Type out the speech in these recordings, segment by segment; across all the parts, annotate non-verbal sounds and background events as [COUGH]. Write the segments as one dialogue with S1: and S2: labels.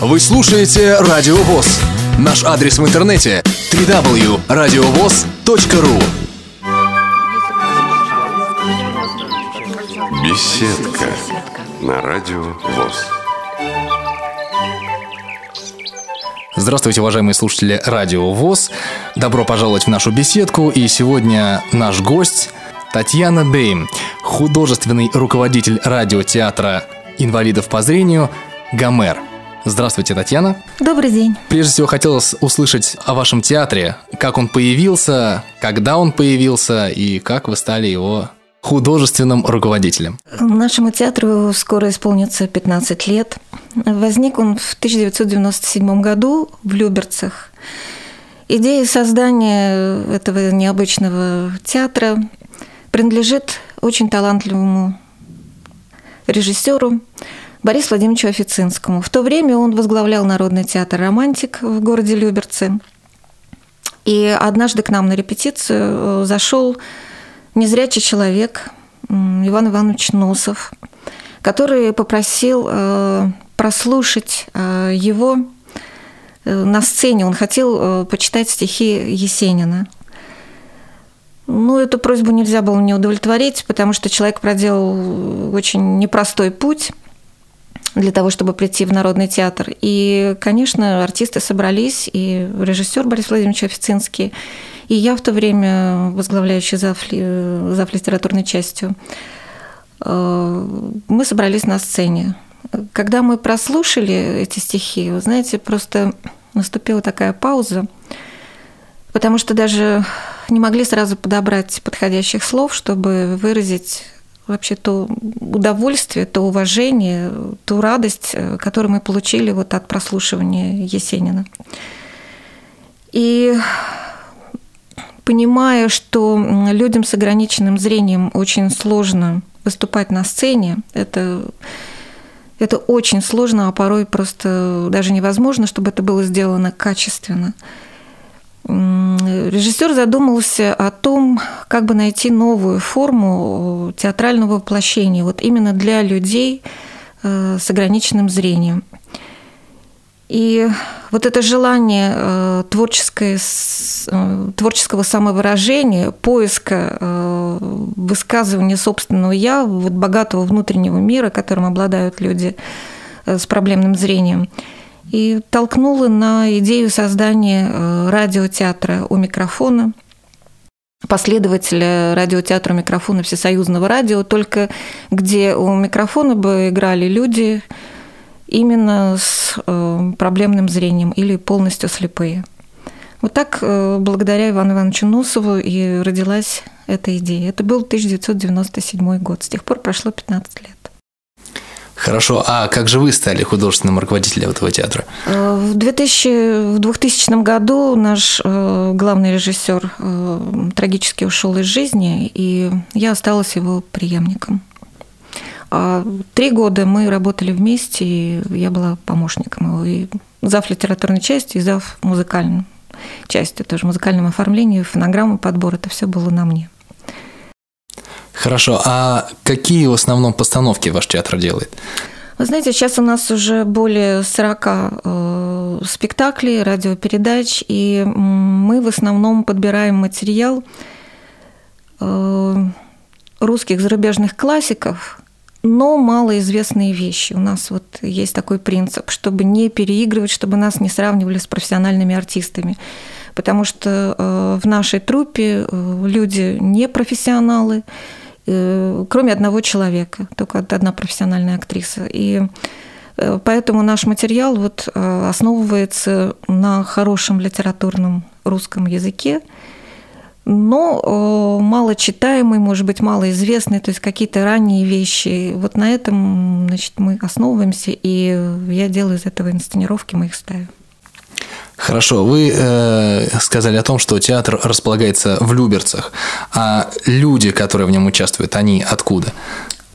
S1: Вы слушаете Радио ВОЗ. Наш адрес в интернете www.radiovoz.ru
S2: Беседка на Радио ВОЗ.
S3: Здравствуйте, уважаемые слушатели Радио ВОЗ. Добро пожаловать в нашу беседку. И сегодня наш гость Татьяна Дейм, художественный руководитель радиотеатра инвалидов по зрению «Гомер». Здравствуйте, Татьяна.
S4: Добрый день.
S3: Прежде всего, хотелось услышать о вашем театре, как он появился, когда он появился и как вы стали его художественным руководителем.
S4: Нашему театру скоро исполнится 15 лет. Возник он в 1997 году в Люберцах. Идея создания этого необычного театра принадлежит очень талантливому режиссеру Борису Владимировичу Официнскому. В то время он возглавлял Народный театр «Романтик» в городе Люберцы. И однажды к нам на репетицию э, зашел незрячий человек Иван Иванович Носов, который попросил э, прослушать э, его на сцене. Он хотел почитать стихи Есенина. Ну, эту просьбу нельзя было не удовлетворить, потому что человек проделал очень непростой путь – для того, чтобы прийти в Народный театр. И, конечно, артисты собрались, и режиссер Борис Владимирович Официнский, и я в то время, возглавляющая зав, зав литературной частью, э, мы собрались на сцене. Когда мы прослушали эти стихи, вы знаете, просто наступила такая пауза, потому что даже не могли сразу подобрать подходящих слов, чтобы выразить вообще то удовольствие, то уважение, ту радость, э, которую мы получили вот от прослушивания Есенина. И понимая, что людям с ограниченным зрением очень сложно выступать на сцене, это, это очень сложно, а порой просто даже невозможно, чтобы это было сделано качественно – режиссер задумался о том, как бы найти новую форму театрального воплощения, вот именно для людей э, с ограниченным зрением. И вот это желание э, э, творческого самовыражения, поиска высказывания собственного «я», вот богатого внутреннего мира, которым обладают люди с проблемным зрением – и толкнула на идею создания э, радиотеатра у микрофона, последователя радиотеатра микрофона Всесоюзного радио, только где у микрофона бы играли люди именно с э, проблемным зрением или полностью слепые. Вот так, э, благодаря Ивану Ивановичу Носову, и родилась эта идея. Это был 1997 год. С тех пор прошло 15 лет.
S3: Хорошо, а как же вы стали художественным руководителем этого театра?
S4: Э, в, 2000, в 2000 году наш э, главный режиссер э, трагически ушел из жизни, и я осталась его преемником. А три года мы работали вместе, и я была помощником его, и зав литературной части, и зав музыкальной части, тоже музыкальном оформлении, фонограммы, подбор, это все было на мне.
S3: Хорошо, а какие в основном постановки ваш театр делает?
S4: Вы знаете, сейчас у нас уже более 40 э, спектаклей, радиопередач, и мы в основном подбираем материал э, русских зарубежных классиков, но малоизвестные вещи. У нас вот есть такой принцип, чтобы не переигрывать, чтобы нас не сравнивали с профессиональными артистами. Потому что э, в нашей труппе э, люди не профессионалы, кроме одного человека, только одна профессиональная актриса. И э, поэтому наш материал вот э, основывается на хорошем литературном русском языке, но мало читаемый, может быть, мало известный, то есть какие-то ранние вещи. Вот на этом значит, мы основываемся, и я делаю из этого инсценировки, мы их ставим.
S3: Хорошо, вы э, сказали о том, что театр располагается в Люберцах, а люди, которые в нем участвуют, они откуда?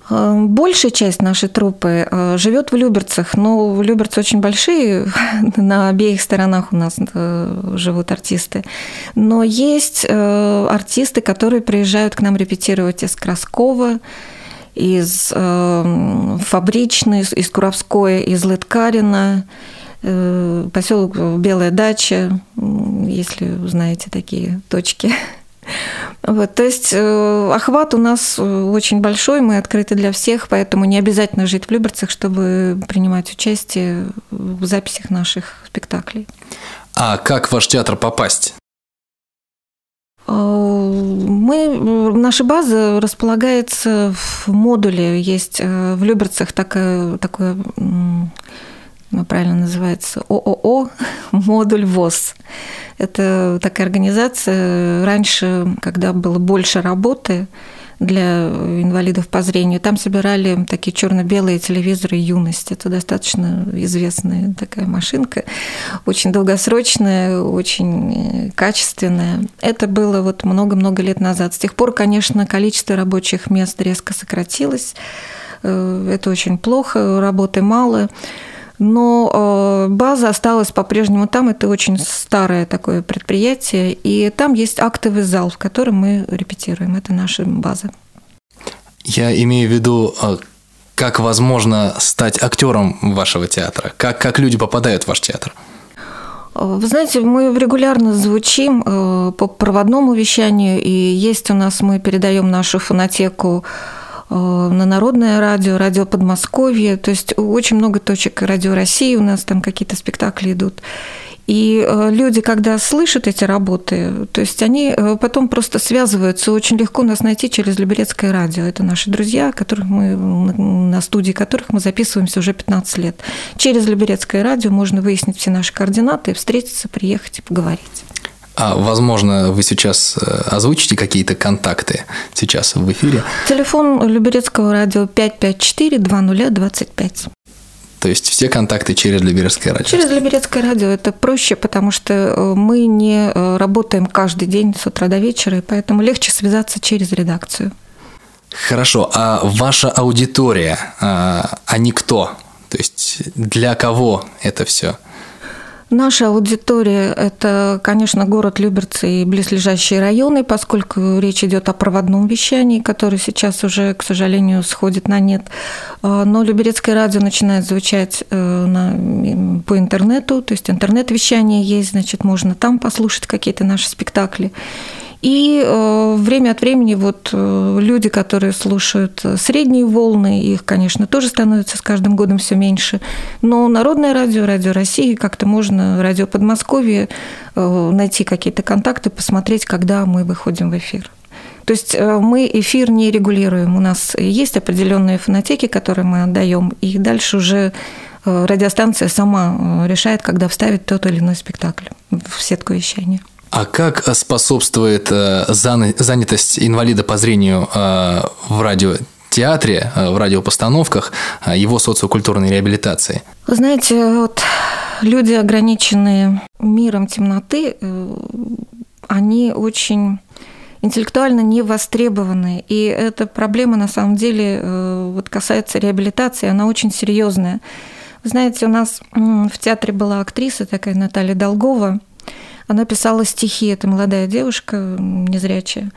S4: Э, большая часть нашей труппы э, живет в Люберцах, но Люберцы очень большие, [LAUGHS] на обеих сторонах у нас э, живут артисты. Но есть артисты, которые приезжают к нам репетировать из Краскова, из Фабричной, из Куровской, из Лыткарина, поселок Белая дача, если знаете такие точки. [LAUGHS] Вот, то есть э, охват у нас э, очень большой, мы открыты для всех, поэтому не обязательно жить в Люберцах, чтобы принимать участие в записях наших спектаклей.
S3: А как в ваш театр попасть?
S4: Э, мы, наша база располагается в модуле. Есть в Люберцах такая, такое, правильно называется, ООО, [LAUGHS] модуль ВОЗ. Это такая организация. Раньше, когда было больше работы для инвалидов по зрению, там собирали такие черно-белые телевизоры «Юность». Это достаточно известная такая машинка, очень долгосрочная, очень качественная. Это было вот много-много лет назад. С тех пор, конечно, количество рабочих мест резко сократилось. Э, это очень плохо, работы мало но э, база осталась по-прежнему там. Это очень старое такое предприятие, и там есть актовый зал, в котором мы репетируем. Это наша база.
S3: Я имею в виду, э, как возможно стать актером вашего театра? Как, как люди попадают в ваш театр?
S4: Вы знаете, мы регулярно звучим э, по проводному вещанию, и есть у нас, мы передаем нашу фонотеку Э, на Народное радио, радио Подмосковье, то есть очень много точек радио России у нас там какие-то спектакли идут. И э, люди, когда слышат эти работы, то есть они э, потом просто связываются. Очень легко нас найти через Люберецкое радио. Это наши друзья, которых мы, на студии которых мы записываемся уже 15 лет. Через Люберецкое радио можно выяснить все наши координаты, встретиться, приехать и поговорить.
S3: А, возможно, вы сейчас э, озвучите какие-то контакты сейчас в эфире.
S4: Телефон Люберецкого радио 554-2025.
S3: То есть все контакты через Люберецкое радио?
S4: Через Люберецкое радио это проще, потому что э, мы не э, работаем каждый день с утра до вечера, и поэтому легче связаться через редакцию.
S3: Хорошо, а ваша аудитория, а, они кто? То есть для кого это все?
S4: Наша аудитория – это, конечно, город Люберцы и близлежащие районы, поскольку речь идет о проводном вещании, которое сейчас уже, к сожалению, сходит на нет. А, но Люберецкое радио начинает звучать э, на, по интернету, то есть интернет-вещание есть, значит, можно там послушать какие-то наши спектакли. И э, время от времени вот э, люди, которые слушают э, средние волны, их, конечно, тоже становится с каждым годом все меньше. Но Народное радио, Радио России, как-то можно, Радио Подмосковье, найти какие-то контакты, посмотреть, когда мы выходим в эфир. То есть мы эфир не регулируем. У нас есть определенные фонотеки, которые мы отдаем, и дальше уже радиостанция сама решает, когда вставить тот или иной спектакль в сетку вещания.
S3: А как способствует э, занятость инвалида по зрению э, в радиотеатре, э, в радиопостановках, его социокультурной реабилитации?
S4: Вы знаете, вот люди, ограниченные миром темноты, они очень интеллектуально не востребованы. И эта проблема на самом деле вот касается реабилитации, она очень серьезная. Знаете, у нас в театре была актриса такая Наталья Долгова – она писала стихи, это молодая девушка, незрячая.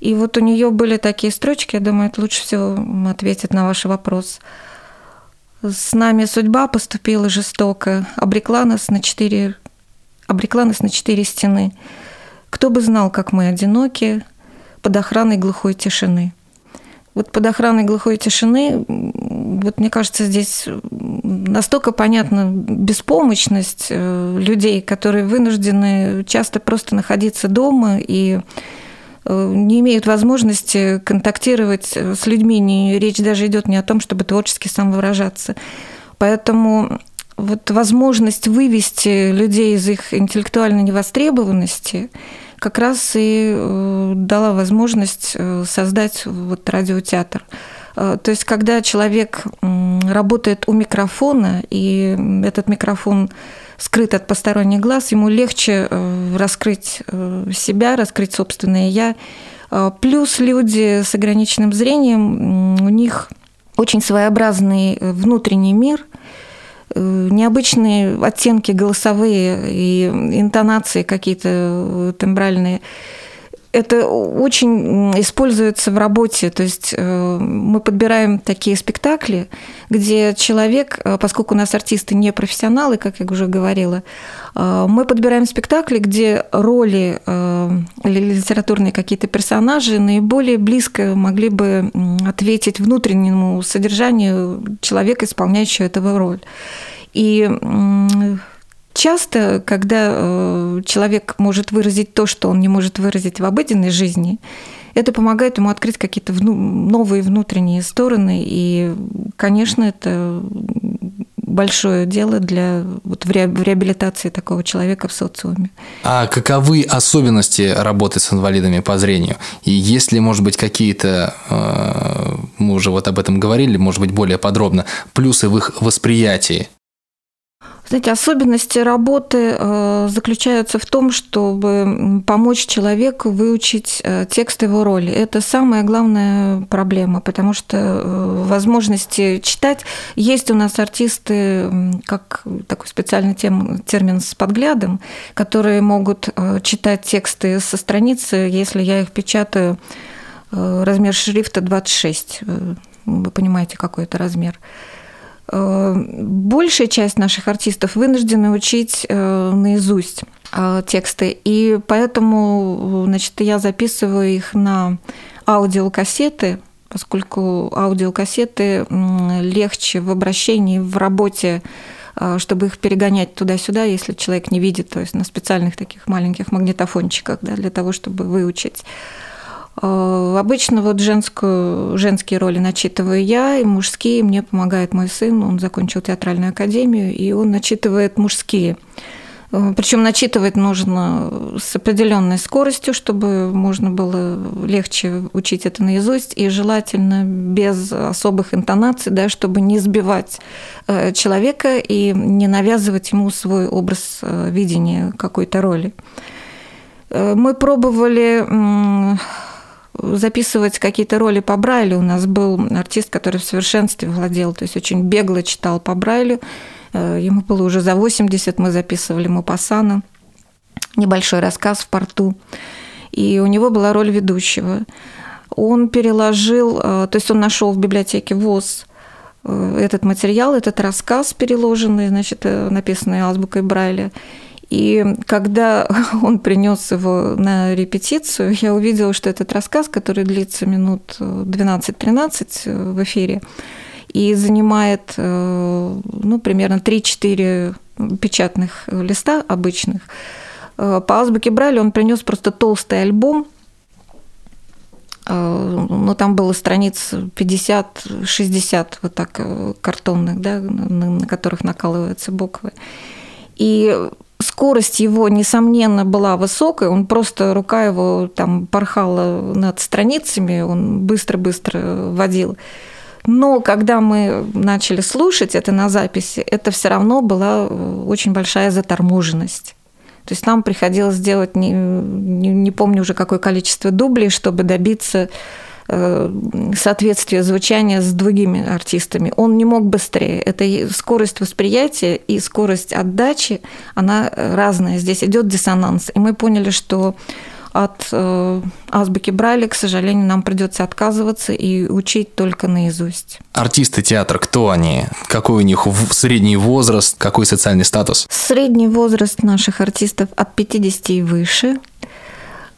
S4: И вот у нее были такие строчки, я думаю, это лучше всего ответит на ваш вопрос. С нами судьба поступила жестоко, обрекла нас на четыре, обрекла нас на четыре стены. Кто бы знал, как мы одиноки под охраной глухой тишины. Вот под охраной глухой тишины, вот мне кажется, здесь настолько понятна беспомощность э, людей, которые вынуждены часто просто находиться дома и э, не имеют возможности контактировать с людьми. Не, речь даже идет не о том, чтобы творчески самовыражаться. Поэтому вот возможность вывести людей из их интеллектуальной невостребованности как раз и э, дала возможность создать вот радиотеатр. Э, то есть, когда человек работает у микрофона, и этот микрофон скрыт от посторонних глаз, ему легче э, раскрыть э, себя, раскрыть собственное «я». Плюс люди с ограниченным зрением, у них очень своеобразный внутренний мир, необычные оттенки голосовые и интонации какие-то тембральные – это очень используется в работе. То есть э, мы подбираем такие спектакли, где человек, э, поскольку у нас артисты не профессионалы, как я уже говорила, э, мы подбираем спектакли, где роли или литературные какие-то персонажи наиболее близко могли бы ответить внутреннему содержанию человека, исполняющего эту роль. И Часто, когда э, человек может выразить то, что он не может выразить в обыденной жизни, это помогает ему открыть какие-то новые внутренние стороны. И, конечно, это большое дело для вот, в реабилитации такого человека в социуме.
S3: А каковы особенности работы с инвалидами по зрению? И есть ли, может быть, какие-то, э, мы уже вот об этом говорили, может быть, более подробно, плюсы в их восприятии?
S4: Знаете, особенности работы э, заключаются в том, чтобы помочь человеку выучить э, текст его роли. Это самая главная проблема, потому что э, возможности читать есть у нас артисты, как такой специальный термин с подглядом, которые могут читать тексты со страницы, если я их печатаю размер шрифта 26. Вы понимаете, какой это размер. Э, большая часть наших артистов вынуждены учить э, наизусть э, тексты, и поэтому значит, я записываю их на аудиокассеты, поскольку аудиокассеты легче в обращении, в работе, чтобы их перегонять туда-сюда, если человек не видит, то есть на специальных таких маленьких магнитофончиках, да, для того, чтобы выучить. Э, обычно вот женскую, женские роли начитываю я, и мужские мне помогает мой сын. Он закончил театральную академию, и он начитывает мужские. Э, Причем начитывать нужно с определенной скоростью, чтобы можно было легче учить это наизусть, и желательно без особых интонаций, да, чтобы не сбивать э, человека и не навязывать ему свой образ видения какой-то роли. Мы пробовали записывать какие-то роли по Брайлю. У нас был артист, который в совершенстве владел, то есть очень бегло читал по Брайлю. Э, ему было уже за 80, мы записывали Мапасана, небольшой рассказ в порту. И у него была роль ведущего. Он переложил, э, то есть он нашел в библиотеке ВОЗ э, этот материал, этот рассказ переложенный, значит, написанный азбукой Брайля, и когда [LAUGHS] он принес его на репетицию, я увидела, что этот рассказ, который длится минут 12-13 в эфире, и занимает э, ну, примерно 3-4 печатных листа обычных, э, по азбуке Брайля он принес просто толстый альбом, э, ну, там было страниц 50-60 вот так картонных, да, на которых накалываются буквы. И скорость его, несомненно, была высокой, он просто, рука его там порхала над страницами, он быстро-быстро водил. Но когда мы начали слушать это на записи, это все равно была очень большая заторможенность. То есть нам приходилось делать, не, не, не помню уже какое количество дублей, чтобы добиться Э, соответствие звучания с другими артистами. Он не мог быстрее. Это скорость восприятия и скорость отдачи, она разная. Здесь идет диссонанс. И мы поняли, что от э, азбуки Брайля, к сожалению, нам придется отказываться и учить только наизусть.
S3: Артисты театра, кто они? Какой у них средний возраст, какой социальный статус?
S4: Средний возраст наших артистов от 50 и выше – Э,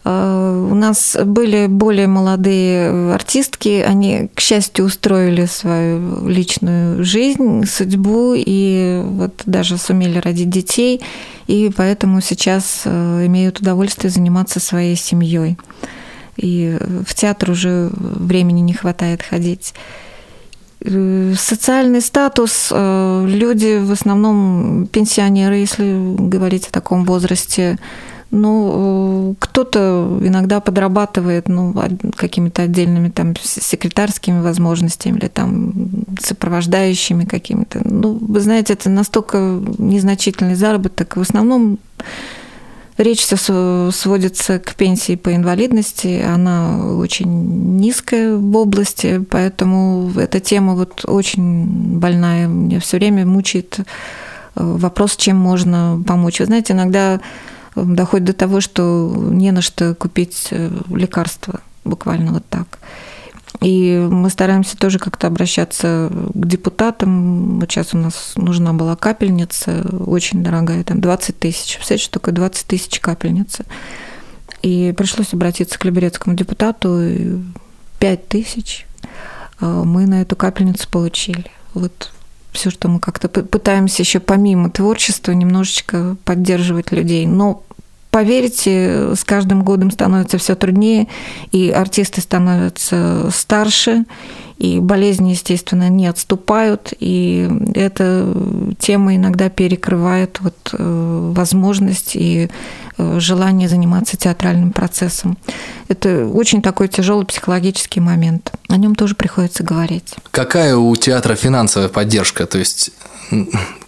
S4: у нас были более молодые артистки, они, к счастью, устроили свою личную жизнь, судьбу и вот даже сумели родить детей, и поэтому сейчас э, имеют удовольствие заниматься своей семьей. И в театр уже времени не хватает ходить. Э, социальный статус, люди в основном пенсионеры, если говорить о таком возрасте, ну, э, кто-то иногда подрабатывает ну, какими-то отдельными там секретарскими возможностями или там сопровождающими какими-то. Ну, вы знаете, это настолько незначительный заработок. В основном речь все сводится к пенсии по инвалидности. Она очень низкая в области, поэтому эта тема вот очень больная. Меня все время мучает э, вопрос, чем можно помочь. Вы знаете, иногда доходит до того, что не на что купить лекарства, буквально вот так. И мы стараемся тоже как-то обращаться к депутатам. Вот сейчас у нас нужна была капельница, очень дорогая, там 20 тысяч. Представляете, что такое 20 тысяч капельница? И пришлось обратиться к либерецкому депутату. 5 тысяч а, мы на эту капельницу получили. Вот все, что мы как-то пытаемся еще помимо творчества немножечко поддерживать людей. Но поверьте, с каждым годом становится все труднее, и артисты становятся старше, и болезни, естественно, не отступают, и эта тема иногда перекрывает вот э, возможность и э, желание заниматься театральным процессом. Это очень такой тяжелый психологический момент. О нем тоже приходится говорить.
S3: Какая у театра финансовая поддержка? То есть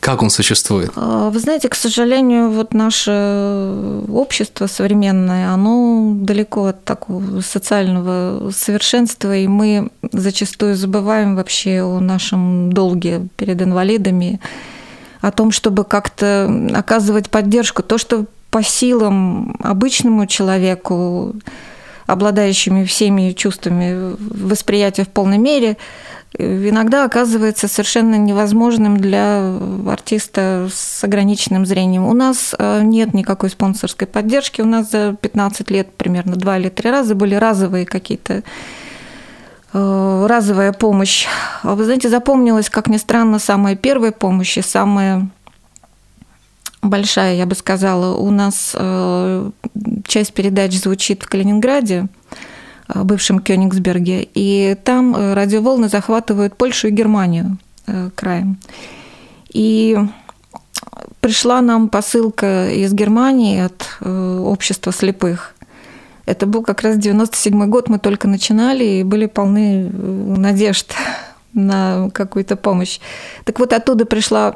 S3: как он существует?
S4: А, вы знаете, к сожалению, вот наше общество современное, оно далеко от такого социального совершенства, и мы зачастую забываем вообще о нашем долге перед инвалидами, о том, чтобы как-то оказывать поддержку. То, что по силам обычному человеку, обладающими всеми чувствами восприятия в полной мере, иногда оказывается совершенно невозможным для артиста с ограниченным зрением. У нас э, нет никакой спонсорской поддержки. У нас за 15 лет примерно два или три раза были разовые какие-то э, разовая помощь. А вы знаете, запомнилась, как ни странно, самая первая помощь и самая большая, я бы сказала. У нас э, часть передач звучит в Калининграде, бывшем Кёнигсберге, и там э, радиоволны захватывают Польшу и Германию э, краем. И пришла нам посылка из Германии от общества слепых. Это был как раз 97 год, мы только начинали и были полны надежд на какую-то помощь. Так вот, оттуда пришла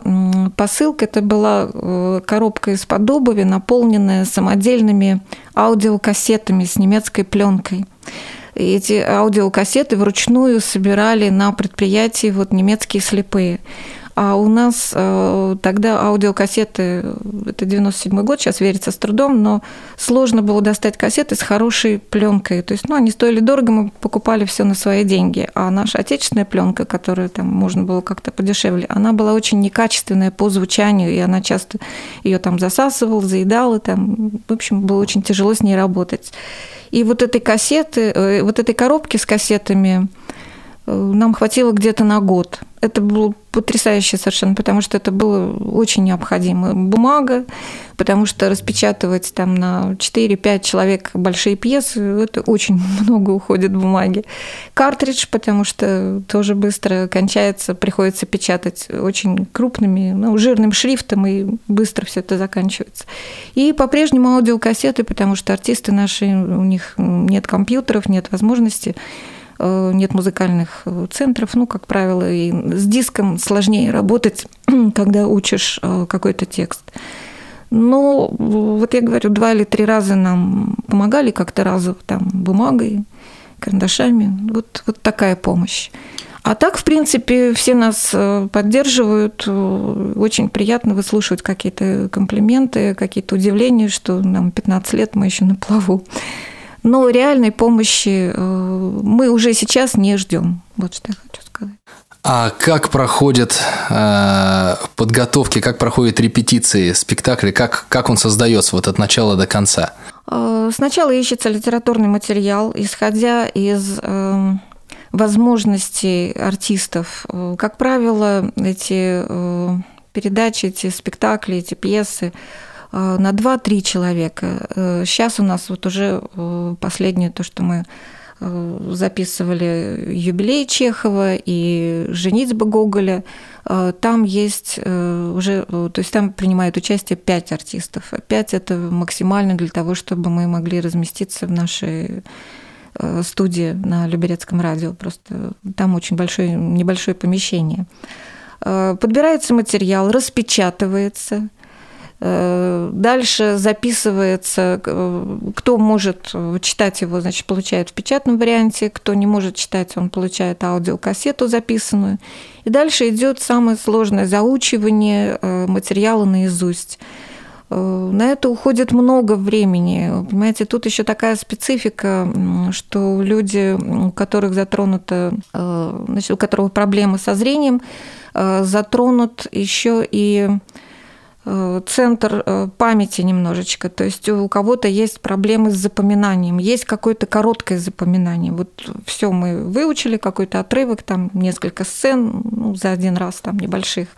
S4: посылка. Это была коробка из-под обуви, наполненная самодельными аудиокассетами с немецкой пленкой эти аудиокассеты вручную собирали на предприятии вот немецкие слепые. А у нас э, тогда аудиокассеты, это 97 год, сейчас верится с трудом, но сложно было достать кассеты с хорошей пленкой. То есть, ну, они стоили дорого, мы покупали все на свои деньги. А наша отечественная пленка, которую там можно было как-то подешевле, она была очень некачественная по звучанию, и она часто ее там засасывала, заедала, там, в общем, было очень тяжело с ней работать. И вот этой кассеты, э, вот этой коробки с кассетами нам хватило где-то на год. Это было потрясающе совершенно, потому что это было очень необходимо. Бумага, потому что распечатывать там на 4-5 человек большие пьесы, это очень [LAUGHS] много уходит бумаги. Картридж, потому что тоже быстро кончается, приходится печатать очень крупными, ну, жирным шрифтом, и быстро все это заканчивается. И по-прежнему аудиокассеты, потому что артисты наши, у них нет компьютеров, нет возможности Э, нет музыкальных э, центров, ну, как правило, и с диском сложнее работать, [CLEARS THROAT] когда учишь э, какой-то текст. Но вот я говорю, два или три раза нам помогали как-то разово там бумагой, карандашами. Вот, вот такая помощь. А так, в принципе, все нас поддерживают. Очень приятно выслушивать какие-то комплименты, какие-то удивления, что нам 15 лет, мы еще на плаву. Но реальной помощи э, мы уже сейчас не ждем. Вот что я хочу сказать.
S3: А как проходят э, подготовки, как проходят репетиции спектакля, как, как он создается вот от начала до конца?
S4: Э, сначала ищется литературный материал, исходя из э, возможностей артистов. Э, как правило, эти э, передачи, эти спектакли, эти пьесы на 2-3 человека. Сейчас э, у нас вот уже э, последнее то, что мы записывали юбилей Чехова и женитьба Гоголя. Там есть уже, то есть там принимают участие пять артистов. Пять это максимально для того, чтобы мы могли разместиться в нашей студии на Люберецком радио. Просто там очень большое, небольшое помещение. Подбирается материал, распечатывается – Э, дальше записывается, э, кто может читать его, значит, получает в печатном варианте, кто не может читать, он получает аудиокассету записанную. И дальше идет самое сложное заучивание э, материала наизусть. Э, на это уходит много времени. Понимаете, тут еще такая специфика, что люди, у которых затронуто, э, значит, у которых проблемы со зрением, э, затронут еще и центр памяти немножечко. То есть у кого-то есть проблемы с запоминанием, есть какое-то короткое запоминание. Вот все мы выучили, какой-то отрывок, там несколько сцен ну, за один раз, там небольших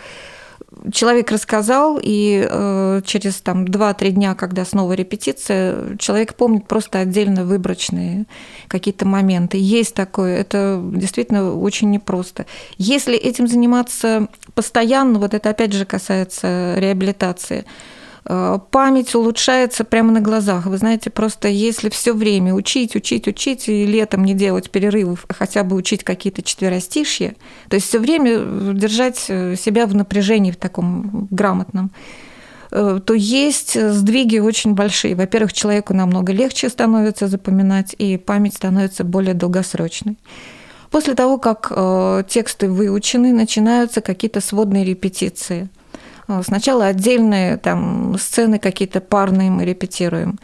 S4: человек рассказал, и э, через там 2-3 дня, когда снова репетиция, человек помнит просто отдельно выборочные какие-то моменты. Есть такое, это действительно очень непросто. Если этим заниматься постоянно, вот это опять же касается реабилитации, память улучшается прямо на глазах. Вы знаете, просто если все время учить, учить, учить, и летом не делать перерывов, а хотя бы учить какие-то четверостишья, то есть все время держать э, себя в напряжении в таком грамотном, э, то есть сдвиги очень большие. Во-первых, человеку намного легче становится запоминать, и память становится более долгосрочной. После того, как тексты выучены, начинаются какие-то сводные репетиции – сначала отдельные там сцены какие-то парные мы репетируем.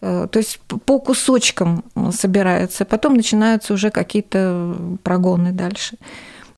S4: Э, то есть по кусочкам собирается, потом начинаются уже какие-то прогоны дальше.